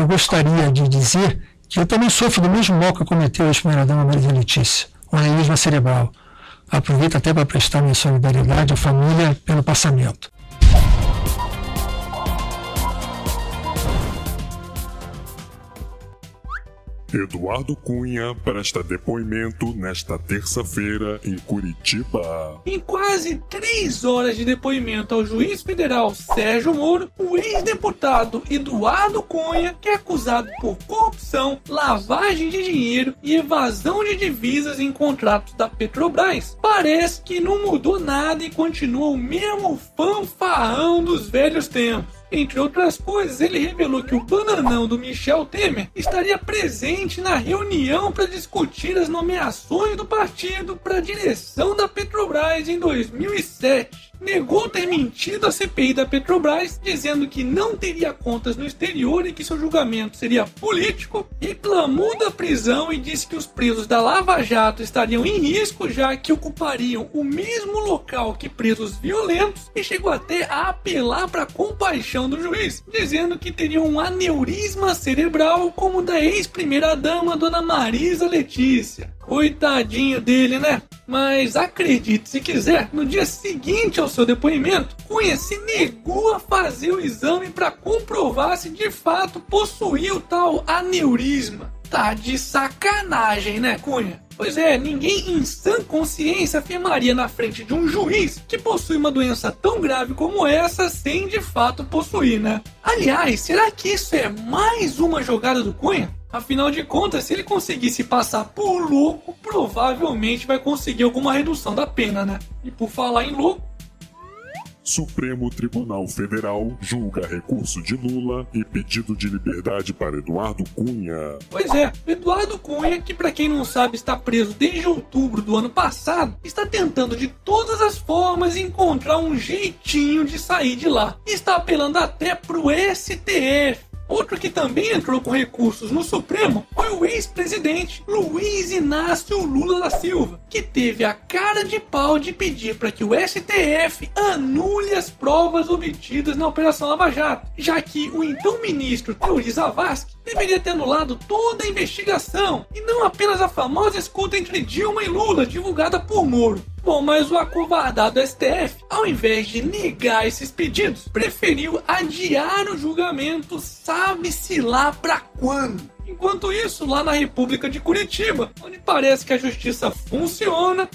eu gostaria de dizer que eu também sofro do mesmo mal que cometeu a ex-primeira-dama Marisa Letícia, o aneurisma cerebral. Aproveito até para prestar minha solidariedade à família pelo passamento. Eduardo Cunha presta depoimento nesta terça-feira em Curitiba. Em quase três horas de depoimento ao juiz federal Sérgio Moro, o ex-deputado Eduardo Cunha, que é acusado por corrupção, lavagem de dinheiro e evasão de divisas em contratos da Petrobras, parece que não mudou nada e continua o mesmo fanfarrão dos velhos tempos. Entre outras coisas, ele revelou que o bananão do Michel Temer estaria presente na reunião para discutir as nomeações do partido para a direção da Petrobras em 2007 negou ter mentido à CPI da Petrobras, dizendo que não teria contas no exterior e que seu julgamento seria político, reclamou da prisão e disse que os presos da Lava Jato estariam em risco, já que ocupariam o mesmo local que presos violentos, e chegou até a apelar para a compaixão do juiz, dizendo que teria um aneurisma cerebral como o da ex-primeira-dama, Dona Marisa Letícia. Coitadinho dele, né? Mas acredite se quiser, no dia seguinte ao seu depoimento, Cunha se negou a fazer o exame para comprovar se de fato possuía o tal aneurisma. Tá de sacanagem, né, Cunha? Pois é, ninguém em sã consciência afirmaria na frente de um juiz que possui uma doença tão grave como essa sem de fato possuir, né? Aliás, será que isso é mais uma jogada do Cunha? Afinal de contas, se ele conseguisse passar por louco, provavelmente vai conseguir alguma redução da pena, né? E por falar em louco, Supremo Tribunal Federal julga recurso de Lula e pedido de liberdade para Eduardo Cunha. Pois é, Eduardo Cunha, que para quem não sabe está preso desde outubro do ano passado, está tentando de todas as formas encontrar um jeitinho de sair de lá. Está apelando até pro STF Outro que também entrou com recursos no Supremo foi o ex-presidente Luiz Inácio Lula da Silva, que teve a cara de pau de pedir para que o STF anule as provas obtidas na Operação Lava Jato, já que o então ministro Teori Zavascki deveria ter anulado toda a investigação e não apenas a famosa escuta entre Dilma e Lula divulgada por Moro. Bom, mas o acovardado STF, ao invés de negar esses pedidos, preferiu adiar o julgamento, sabe-se lá pra quando. Enquanto isso, lá na República de Curitiba, onde parece que a justiça funciona,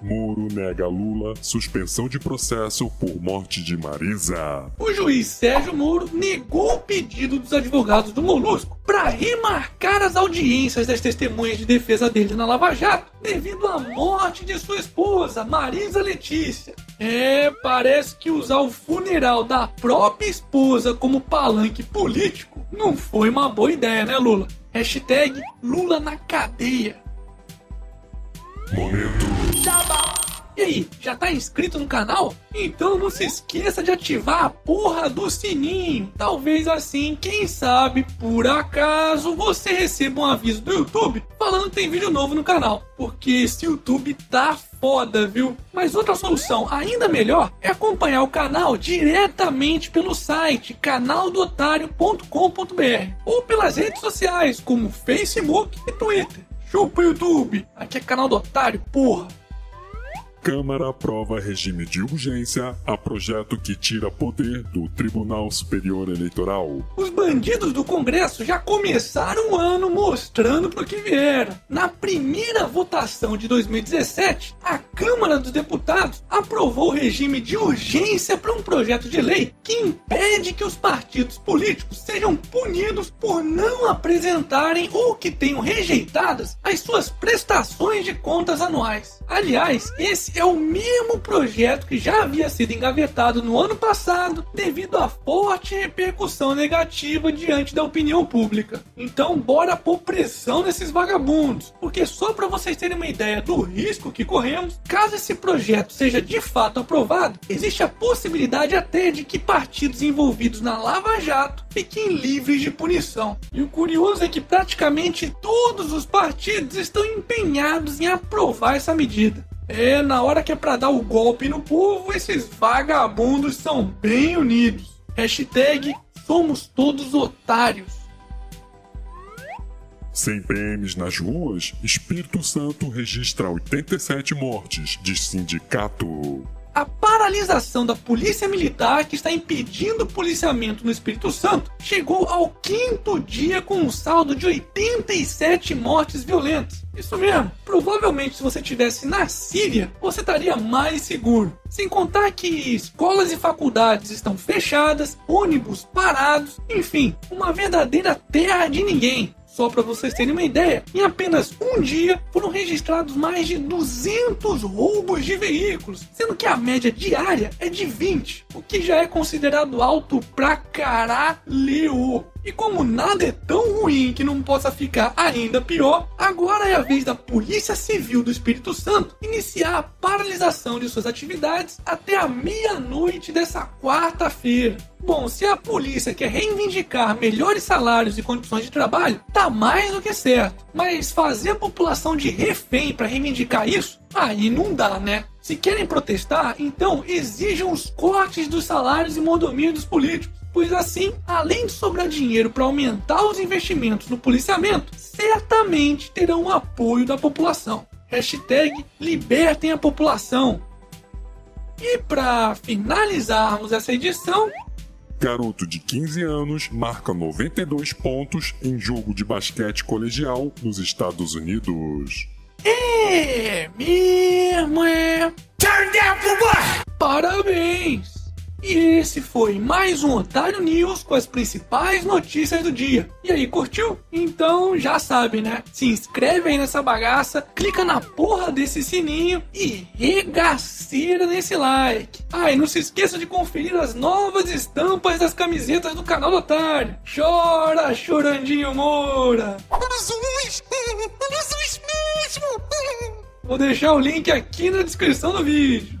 Moro nega Lula suspensão de processo por morte de Marisa. O juiz Sérgio Moro negou o pedido dos advogados do Molusco para remarcar as audiências das testemunhas de defesa dele na Lava Jato devido à morte de sua esposa, Marisa Letícia. É, parece que usar o funeral da própria esposa como palanque político não foi uma boa ideia, né, Lula? Hashtag Lula na cadeia. Momento. E aí, já tá inscrito no canal? Então não se esqueça de ativar a porra do sininho. Talvez assim, quem sabe, por acaso, você receba um aviso do YouTube falando que tem vídeo novo no canal. Porque esse YouTube tá foda, viu? Mas outra solução ainda melhor é acompanhar o canal diretamente pelo site canaldotário.com.br ou pelas redes sociais como Facebook e Twitter. Chupa YouTube! Aqui é canal do Otário, porra! Câmara aprova regime de urgência a projeto que tira poder do Tribunal Superior Eleitoral. Os bandidos do Congresso já começaram o ano mostrando pro que vieram. Na primeira votação de 2017, a Câmara dos Deputados aprovou o regime de urgência para um projeto de lei que impede que os partidos políticos sejam punidos por não apresentarem ou que tenham rejeitadas as suas prestações de contas anuais. Aliás, esse é o mesmo projeto que já havia sido engavetado no ano passado devido à forte repercussão negativa diante da opinião pública. Então, bora pôr pressão nesses vagabundos, porque só para vocês terem uma ideia do risco que corremos, caso esse projeto seja de fato aprovado, existe a possibilidade até de que partidos envolvidos na Lava Jato fiquem livres de punição. E o curioso é que praticamente todos os partidos estão empenhados em aprovar essa medida. É, na hora que é pra dar o golpe no povo, esses vagabundos são bem unidos. Hashtag somos todos otários. Sem PMs nas ruas, Espírito Santo registra 87 mortes de sindicato. A paralisação da polícia militar que está impedindo o policiamento no Espírito Santo chegou ao quinto dia com um saldo de 87 mortes violentas. Isso mesmo. Provavelmente se você estivesse na Síria, você estaria mais seguro. Sem contar que escolas e faculdades estão fechadas, ônibus parados, enfim, uma verdadeira terra de ninguém. Só para vocês terem uma ideia, em apenas um dia foram registrados mais de 200 roubos de veículos, sendo que a média diária é de 20, o que já é considerado alto pra caralho. E como nada é tão ruim que não possa ficar ainda pior, agora é a vez da Polícia Civil do Espírito Santo iniciar a paralisação de suas atividades até a meia-noite dessa quarta-feira. Bom, se a polícia quer reivindicar melhores salários e condições de trabalho, tá mais do que certo. Mas fazer a população de refém para reivindicar isso, aí não dá, né? Se querem protestar, então exijam os cortes dos salários e mordomia dos políticos pois assim, além de sobrar dinheiro para aumentar os investimentos no policiamento, certamente terão o apoio da população. Hashtag libertem a população. E para finalizarmos essa edição, Garoto de 15 anos marca 92 pontos em jogo de basquete colegial nos Estados Unidos. É mesmo, é. Turn down for what? Parabéns! E esse foi mais um Otário News com as principais notícias do dia. E aí, curtiu? Então já sabe, né? Se inscreve aí nessa bagaça, clica na porra desse sininho e regaceira nesse like. Ah, e não se esqueça de conferir as novas estampas das camisetas do canal do Otário. Chora, chorandinho Moura! Jesus! Jesus mesmo! Vou deixar o link aqui na descrição do vídeo.